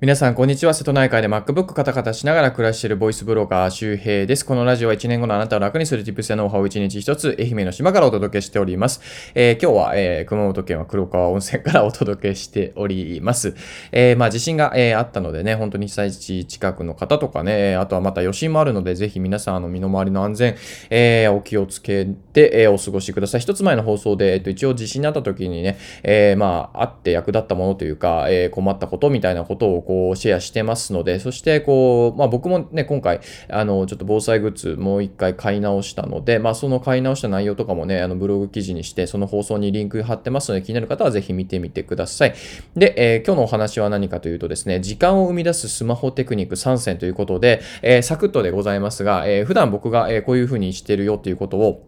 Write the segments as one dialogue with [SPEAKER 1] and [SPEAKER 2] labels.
[SPEAKER 1] 皆さん、こんにちは。瀬戸内海で MacBook カタカタしながら暮らしているボイスブロガー周平です。このラジオは1年後のあなたを楽にする Tips やノウハウを1日1つ、愛媛の島からお届けしております。えー、今日は、えー、熊本県は黒川温泉から お届けしております。えー、まあ、地震が、えー、あったのでね、本当に被災地近くの方とかね、あとはまた余震もあるので、ぜひ皆さん、あの、身の回りの安全、えー、お気をつけて、えー、お過ごしください。一つ前の放送で、えっと、一応地震になった時にね、えー、まあ、あって役立ったものというか、えー、困ったことみたいなことをこう、シェアしてますので、そしてこう、まあ僕もね、今回、あの、ちょっと防災グッズもう一回買い直したので、まあその買い直した内容とかもね、あのブログ記事にして、その放送にリンク貼ってますので、気になる方はぜひ見てみてください。で、えー、今日のお話は何かというとですね、時間を生み出すスマホテクニック3選ということで、えー、サクッとでございますが、えー、普段僕が、えこういうふうにしてるよっていうことを、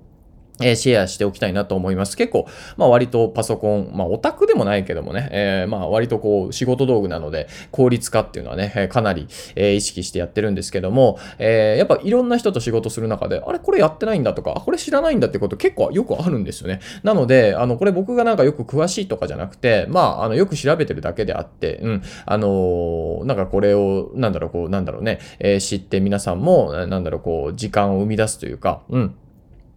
[SPEAKER 1] えシェアしておきたいなと思います。結構、まあ割とパソコン、まあオタクでもないけどもね、えー、まあ割とこう仕事道具なので効率化っていうのはね、かなり、え、意識してやってるんですけども、えー、やっぱいろんな人と仕事する中で、あれこれやってないんだとか、これ知らないんだってこと結構よくあるんですよね。なので、あの、これ僕がなんかよく詳しいとかじゃなくて、まあ、あの、よく調べてるだけであって、うん、あのー、なんかこれを、なんだろう、こう、なんだろうね、え、知って皆さんも、なんだろう、こう、時間を生み出すというか、うん、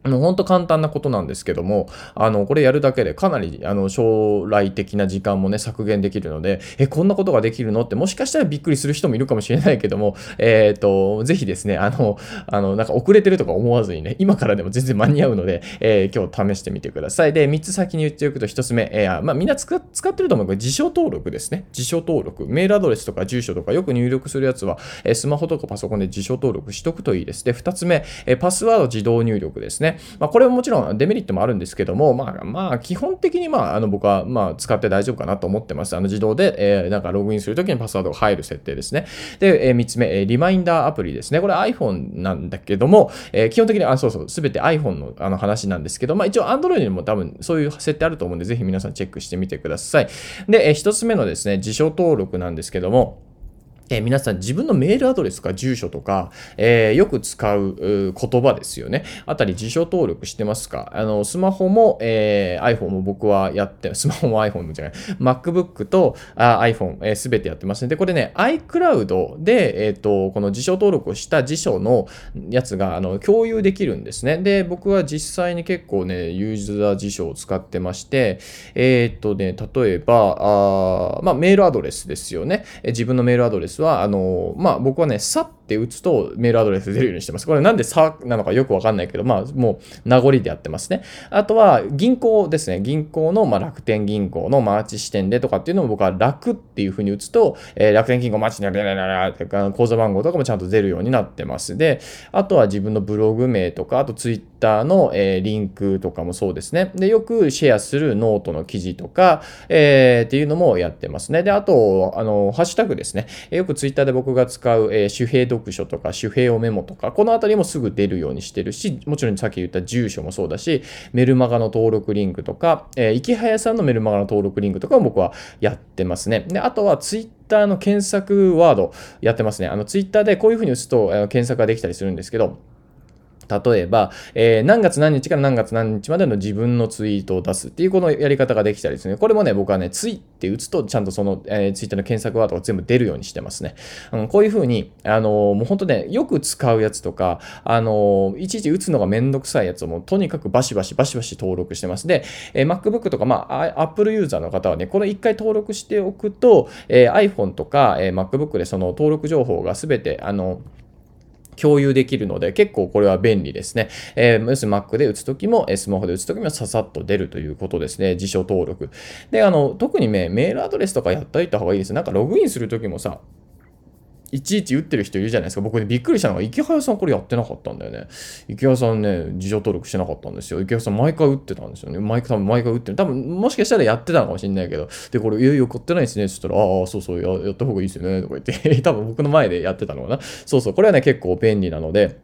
[SPEAKER 1] ほんと簡単なことなんですけども、あの、これやるだけでかなり、あの、将来的な時間もね、削減できるので、え、こんなことができるのってもしかしたらびっくりする人もいるかもしれないけども、えっ、ー、と、ぜひですね、あの、あの、なんか遅れてるとか思わずにね、今からでも全然間に合うので、えー、今日試してみてください。で、3つ先に言っておくと1つ目、えー、まあ、みんな使ってると思うけど、辞書登録ですね。辞書登録。メールアドレスとか住所とかよく入力するやつは、えスマホとかパソコンで辞書登録しとくといいです。で、2つ目、えパスワード自動入力ですね。まあ、これももちろんデメリットもあるんですけども、まあ、まあ、基本的に、まあ、あの、僕は、まあ、使って大丈夫かなと思ってます。あの、自動で、えー、なんか、ログインするときにパスワードが入る設定ですね。で、えー、3つ目、えー、リマインダーアプリですね。これ iPhone なんだけども、えー、基本的に、あ、そうそう、すべて iPhone のあの話なんですけど、まあ、一応 Android にも多分、そういう設定あると思うんで、ぜひ皆さんチェックしてみてください。で、えー、1つ目のですね、辞書登録なんですけども、え、皆さん自分のメールアドレスか住所とか、えー、よく使う言葉ですよね。あたり辞書登録してますか？あの、スマホも、えー、iPhone も僕はやって、スマホも iPhone もじゃない、MacBook とあ iPhone す、べ、てやってますね。で、これね、iCloud で、えっ、と、この辞書登録をした辞書のやつが、あの、共有できるんですね。で、僕は実際に結構ね、ユーザー辞書を使ってまして、えっ、とね、例えば、あまあ、メールアドレスですよね。自分のメールアドレスは、あの、まあ、僕はね、さっって打つとメールアドレス出るようにしてます。これなんでさなのかよくわかんないけど、まあ、もう名残でやってますね。あとは、銀行ですね。銀行の、まあ、楽天銀行のマーチ支店でとかっていうのも僕は楽っていうふうに打つと、えー、楽天銀行マーチに口座番号とかもちゃんと出るようになってます。で、あとは自分のブログ名とか、あとツイッターの、えー、リンクとかもそうですね。で、よくシェアするノートの記事とか、えー、っていうのもやってますね。で、あと、あの、ハッシュタグですね。よくツイッターで僕が使う、えー、主兵読書とか、主兵をメモとか、このあたりもすぐ出るようにしてるし、もちろんさっき言った住所もそうだし、メルマガの登録リンクとか、えー、池早さんのメルマガの登録リンクとかも僕はやってますね。で、あとはツイッターの検索ワードやってますね。あの、ツイッターでこういうふうに打つと、えー、検索ができたりするんですけど、例えば、えー、何月何日から何月何日までの自分のツイートを出すっていうこのやり方ができたりですね。これもね、僕はね、ツイって打つとちゃんとその、えー、ツイッターの検索ワードが全部出るようにしてますね。うん、こういうふうに、あのー、もう本当ね、よく使うやつとか、あの、いちいち打つのがめんどくさいやつをもとにかくバシバシバシバシ登録してます。で、え、MacBook とか、まあ、Apple ユーザーの方はね、これ一回登録しておくと、え、iPhone とか、え、MacBook でその登録情報がすべて、あの、共有できるので、結構これは便利ですね。えー、要するに Mac で打つときも、スマホで打つときもささっと出るということですね。辞書登録。で、あの、特にね、メールアドレスとかやっといた方がいいです。なんかログインするときもさ、いちいち打ってる人いるじゃないですか。僕ね、びっくりしたのが、池早さんこれやってなかったんだよね。池早さんね、事情登録してなかったんですよ。池早さん毎回打ってたんですよね。毎回、多分毎回打ってる。多分、もしかしたらやってたのかもしれないけど、で、これ、いよいよ、買ってないですね。そしたら、ああ、そうそうや、やった方がいいですよね。とか言って、多分僕の前でやってたのかな。そうそう、これはね、結構便利なので、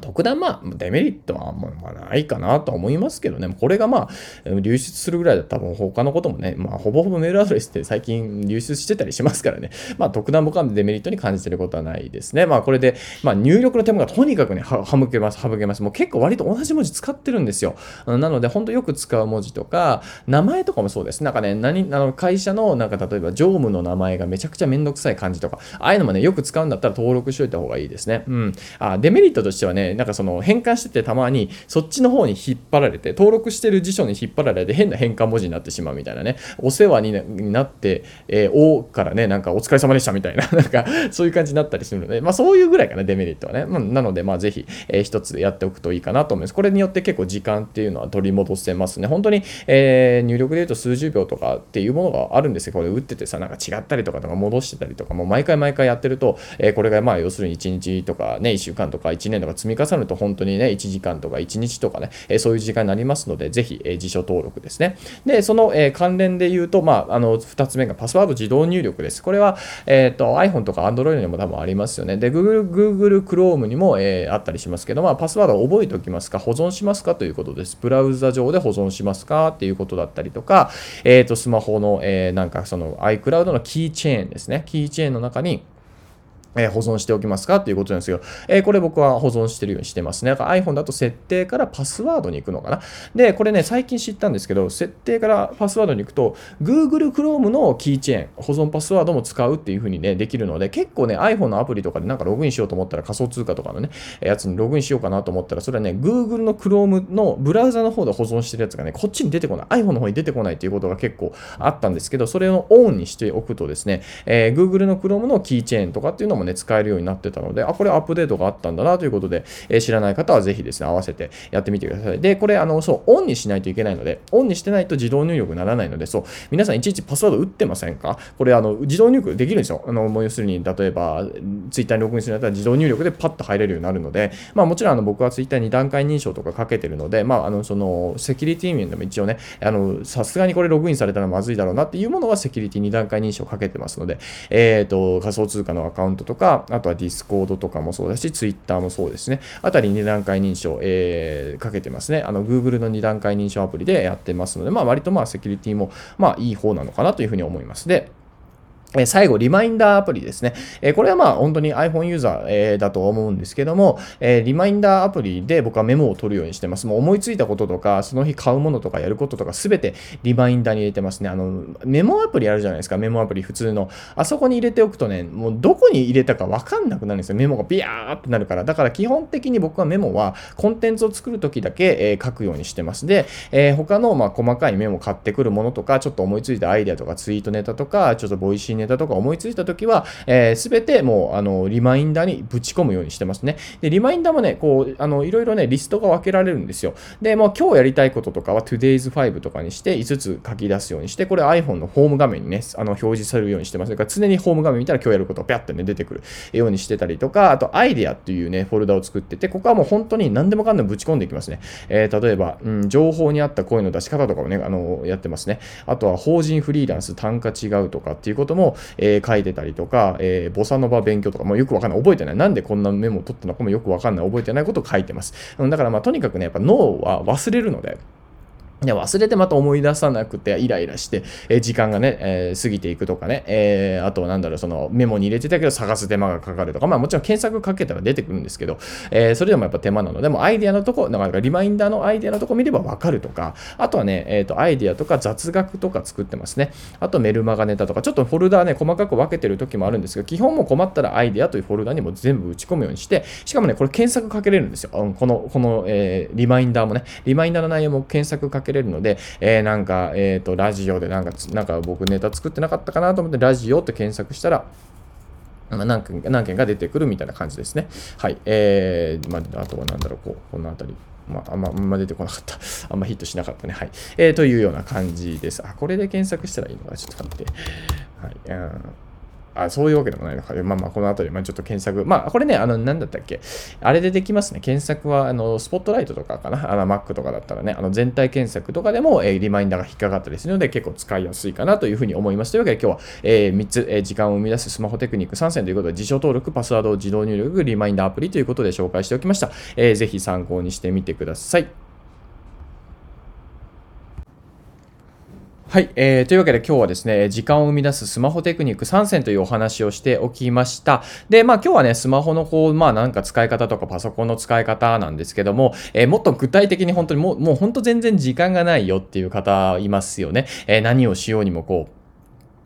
[SPEAKER 1] 特段まあ、デメリットはまあないかなと思いますけどね、これがまあ、流出するぐらいだったら他のこともね、まあ、ほぼほぼメールアドレスって最近流出してたりしますからね、まあ、特段僕はデメリットに感じてることはないですね。まあ、これで、まあ、入力の手間がとにかくね、は省けます、省けます。もう結構割と同じ文字使ってるんですよ。なので、本当よく使う文字とか、名前とかもそうです。なんかね、何、あの会社の、なんか例えば、常務の名前がめちゃくちゃめんどくさい感じとか、ああいうのもね、よく使うんだったら登録しといた方がいいですね。うん。あ、デメリットとしてはね、なんかその変換しててたまにそっちの方に引っ張られて、登録してる辞書に引っ張られて変な変換文字になってしまうみたいなね、お世話になって、えー、おからね、なんかお疲れ様でしたみたいな、なんかそういう感じになったりするので、まあそういうぐらいかな、デメリットはね。まあ、なので、まあぜひ、えー、一つやっておくといいかなと思います。これによって結構時間っていうのは取り戻せますね。本当に、えー、入力で言うと数十秒とかっていうものがあるんですけど、これ打っててさ、なんか違ったりとかとか戻してたりとか、もう毎回毎回やってると、えー、これがまあ要するに1日とかね、1週間とか1年とか積みみ重ねると本当にね、1時間とか1日とかね、えそういう時間になりますので、ぜひ、え辞書登録ですね。で、その、え関連で言うと、まあ、あの、2つ目がパスワード自動入力です。これは、えっ、と、iPhone とか Android にも多分ありますよね。で、Google, Google Chrome にも、えー、あったりしますけど、まあ、パスワードを覚えておきますか、保存しますかということです。ブラウザ上で保存しますかっていうことだったりとか、えっ、と、スマホの、え、なんかその iCloud のキーチェーンですね。キーチェーンの中に、え保存しておきますかっていうことなんですけど、えこれ僕は保存してるようにしてますね。だ iPhone だと設定からパスワードに行くのかな。で、これね、最近知ったんですけど、設定からパスワードに行くと、Google Chrome のキーチェーン、保存パスワードも使うっていう風にね、できるので、結構ね、iPhone のアプリとかでなんかログインしようと思ったら仮想通貨とかのね、やつにログインしようかなと思ったら、それはね、Google の Chrome のブラウザの方で保存してるやつがね、こっちに出てこない、iPhone の方に出てこないっていうことが結構あったんですけど、それをオンにしておくとですね、えー、Google の Chrome のキーチェーンとかっていうのももね、使えるようになってたので、あ、これアップデートがあったんだなということで、え、知らない方はぜひですね、合わせてやってみてください。で、これ、あの、そう、オンにしないといけないので、オンにしてないと自動入力にならないので、そう、皆さんいちいちパスワード打ってませんか？これ、あの、自動入力できるんですよ。あの、もう要するに、例えば、ツイッターにログインするんだったら自動入力でパッと入れるようになるので、まあもちろん、あの、僕はツイッター2段階認証とかかけてるので、まあ、あの、その、セキュリティ面でも一応ね、あの、さすがにこれログインされたらまずいだろうなっていうものはセキュリティ2段階認証かけてますので、えっ、ー、と、仮想通貨のアカウントとか、あとは Discord とかもそうだし、ツイッターもそうですね。あたり2段階認証、えー、かけてますね。あの、Google の2段階認証アプリでやってますので、まあ、割とまあ、セキュリティも、まあ、いい方なのかなというふうに思います。で、え最後、リマインダーアプリですね。えこれはまあ本当に iPhone ユーザー、えだと思うんですけども、えリマインダーアプリで僕はメモを取るようにしてます。もう思いついたこととか、その日買うものとかやることとかすべてリマインダーに入れてますね。あの、メモアプリあるじゃないですか。メモアプリ普通の。あそこに入れておくとね、もうどこに入れたかわかんなくなるんですよ。メモがビヤーってなるから。だから基本的に僕はメモはコンテンツを作るときだけ、え書くようにしてます。で、え他のまあ細かいメモ買ってくるものとか、ちょっと思いついたアイデアとかツイートネタとか、ちょっと Voicy ネタとか思いついた時は、えー、全てもう、あの、リマインダーにぶち込むようにしてますね。で、リマインダーもね、こう、あの、いろいろね、リストが分けられるんですよ。で、もう今日やりたいこととかは Today's 5とかにして5つ書き出すようにして、これ iPhone のホーム画面にね、あの、表示されるようにしてます。だから常にホーム画面見たら今日やることをピャってね、出てくるようにしてたりとか、あと、アイデアっていうね、フォルダを作ってて、ここはもう本当に何でもかんでもぶち込んでいきますね。えー、例えば、うん、情報に合った声の出し方とかをね、あの、やってますね。あとは、法人フリーランス単価違うとかっていうことも、えー、書いてたりとか、えー、ボサノバ勉強とか、もよくわかんない。覚えてない。なんでこんなメモを取ったのかもよくわかんない。覚えてないことを書いてます。だからまあとにかくね、やっぱ脳は忘れるので、いや忘れてまた思い出さなくてイライラして、え、時間がね、えー、過ぎていくとかね、えー、あとなんだろう、そのメモに入れてたけど探す手間がかかるとか、まあもちろん検索かけたら出てくるんですけど、えーそれでもやっぱ手間なの。で、もアイデアのとこ、なんかリマインダーのアイデアのとこ見ればわかるとか、あとはね、えっ、と、アイデアとか雑学とか作ってますね。あとメルマガネタとか、ちょっとフォルダーね、細かく分けてる時もあるんですけど、基本も困ったらアイデアというフォルダにも全部打ち込むようにして、しかもね、これ検索かけれるんですよ。うん、この、この、えリマインダーもね、リマインダーの内容も検索かけけれるので、えー、なんか、えっ、ー、と、ラジオでなんか、なんか僕ネタ作ってなかったかなと思って、ラジオって検索したら、何件何件か出てくるみたいな感じですね。はい。えー、まあ、あとはなんだろう、こう、このあたり。まあ、あんま、あんま出てこなかった。あんまヒットしなかったね。はい。えー、というような感じです。あ、これで検索したらいいのかちょっと待って。はい。あ、そういうわけでもないのか。まあまあ、この後で、まあちょっと検索。まあ、これね、あの、なんだったっけ。あれでできますね。検索は、あの、スポットライトとかかな。あの、Mac とかだったらね、あの、全体検索とかでも、えー、リマインダーが引っかかったりするので、結構使いやすいかなというふうに思います。というわけで、今日は、えー、3つ、えー、時間を生み出すスマホテクニック3選ということで、辞書登録、パスワードを自動入力、リマインダーアプリということで紹介しておきました。えー、ぜひ参考にしてみてください。はい、えー、というわけで今日はですね、時間を生み出すスマホテクニック3選というお話をしておきました。で、まあ今日はね、スマホのこう、まあなんか使い方とかパソコンの使い方なんですけども、えー、もっと具体的に本当にもう、もう本当全然時間がないよっていう方いますよね。えー、何をしようにもこう、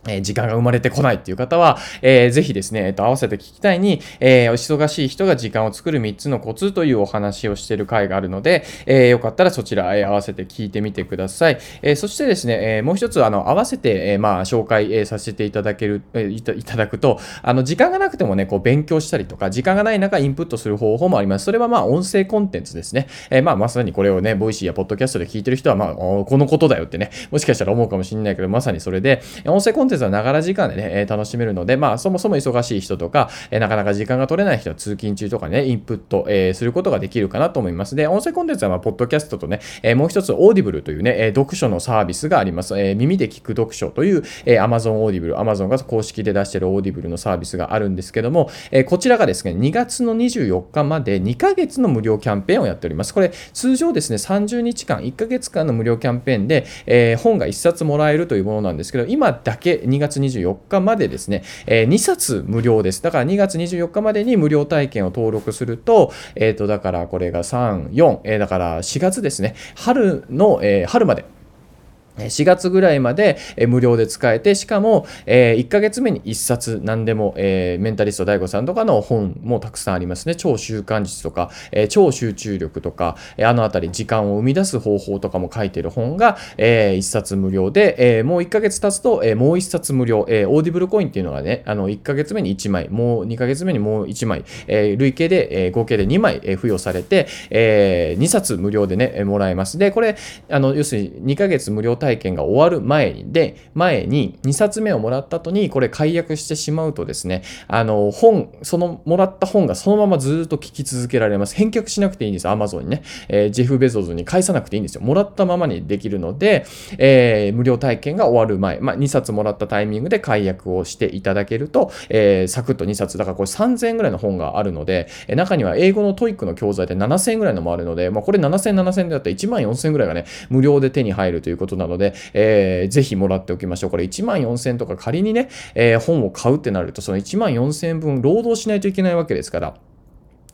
[SPEAKER 1] え時間が生まれてこないっていう方は、えー、ぜひですね、えっと、合わせて聞きたいに、えー、忙しい人が時間を作る3つのコツというお話をしている回があるので、えー、よかったらそちら、えー、合わせて聞いてみてください。え、そしてですね、え、もう一つ、あの、合わせて、え、まあ、紹介、え、させていただける、え、いただくと、あの、時間がなくてもね、こう、勉強したりとか、時間がない中、インプットする方法もあります。それはまあ、音声コンテンツですね。え、まあ、まさにこれをね、 Voicy やポッドキャストで聞いてる人は、まあ、このことだよってね、もしかしたら思うかもしれないけど、まさにそれで、音声コンテンツンテンツはながら時間でね、え楽しめるので、まあ、そもそも忙しい人とか、えなかなか時間が取れない人は通勤中とかね、インプット、えすることができるかなと思います。で、音声コンテンツは、まあ、ポッドキャストとね、えもう一つ、 Audible というね、え読書のサービスがあります。え耳で聞く読書という、え Amazon Audible、Amazon が公式で出している Audible のサービスがあるんですけども、えこちらがですね、2月の24日まで2ヶ月の無料キャンペーンをやっております。これ、通常ですね、30日間、1ヶ月間の無料キャンペーンで、え本が1冊もらえるというものなんですけど、今だけ2月24日までですね、えー、2冊無料です。だから2月24日までに無料体験を登録すると、えっ、ー、と、だからこれが3、4、えー、だから4月ですね、春の、えー、春まで、4月ぐらいまで無料で使えて、しかも1ヶ月目に1冊何でもメンタリスト DAIGO さんとかの本もたくさんありますね。超習慣術とか超集中力とかあのあたり時間を生み出す方法とかも書いてる本が1冊無料でもう1ヶ月経つともう1冊無料オーディブルコインっていうのがねあの1ヶ月目に1枚もう2ヶ月目にもう1枚累計で合計で2枚付与されて2冊無料でねもらえます。でこれあの要するに2ヶ月無料体験が終わる前に、で、前に2冊目をもらった後に、これ解約してしまうとですね、あの、本、そのもらった本がそのままずっと聞き続けられます。返却しなくていいんです。アマゾンにね。えー、ジェフ・ベゾズに返さなくていいんですよ。もらったままにできるので、えー、無料体験が終わる前、まあ、2冊もらったタイミングで解約をしていただけると、えー、サクッと2冊、だからこれ3000円ぐらいの本があるので、え中には英語の TOEIC の教材で7000円ぐらいのもあるので、まあ、これ7000、7000円だったら1万4000円ぐらいがね、無料で手に入るということなので、のでえー、ぜひもらっておきましょう。これ1万4000とか仮にね、えー、本を買うってなると、その1万4000分労働しないといけないわけですから、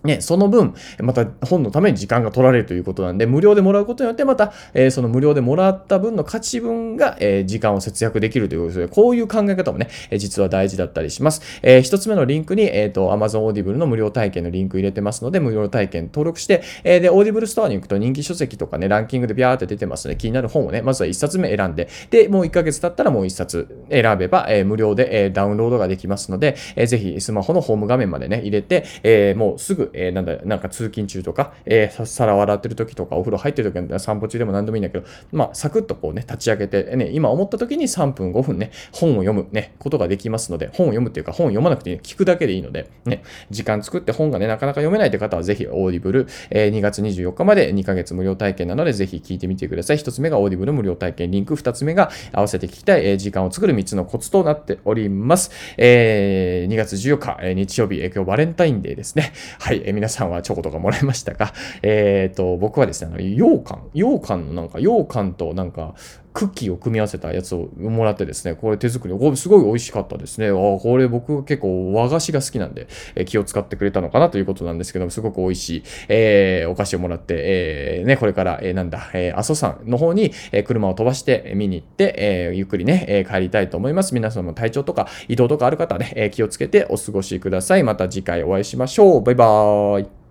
[SPEAKER 1] ね、その分、また本のために時間が取られるということなんで、無料でもらうことによって、また、えー、その無料でもらった分の価値分が、えー、時間を節約できるということで、こういう考え方もね、え、実は大事だったりします。えー、一つ目のリンクに、えっ、と、Amazon Audible の無料体験のリンク入れてますので、無料体験登録して、え、で、Audible ストアに行くと人気書籍とかね、ランキングでビャーって出てますので、気になる本をね、まずは1冊目選んで、で、もう1ヶ月経ったらもう1冊選べば、え、無料で、え、ダウンロードができますので、えー、ぜひスマホのホーム画面までね、入れて、え、もうすぐ、えー、なんだ、なんか通勤中とか、えー、皿洗ってる時とか、お風呂入ってる時散歩中でも何でもいいんだけど、まあ、サクッとこうね、立ち上げて、ね、今思った時に3分、5分ね、本を読むね、ことができますので、本を読むっていうか、本を読まなくていい、聞くだけでいいので、ね、時間作って本がね、なかなか読めないって方は、ぜひ、 Audible、えー、2月24日まで2ヶ月無料体験なので、ぜひ聞いてみてください。1つ目が Audible 無料体験リンク、2つ目が合わせて聞きたい、えー、時間を作る3つのコツとなっております。えー、2月14日、えー、日曜日、えー、今日バレンタインデーですね。はい、え、皆さんはチョコとかもらいましたか？えっ、ー、と、僕はですね、あの、羊羹、羊羹のなんか、羊羹となんか、クッキーを組み合わせたやつをもらってですね、これ手作り、これすごい美味しかったですね。あこれ僕結構和菓子が好きなんで、え気を使ってくれたのかなということなんですけども、すごく美味しい、えー、お菓子をもらって、えー、ね、これから、えー、なんだ、え、阿蘇山の方に、え車を飛ばして見に行って、えゆっくりね、え帰りたいと思います。皆さんも体調とか移動とかある方ね、え気をつけてお過ごしください。また次回お会いしましょう。バイバーイ。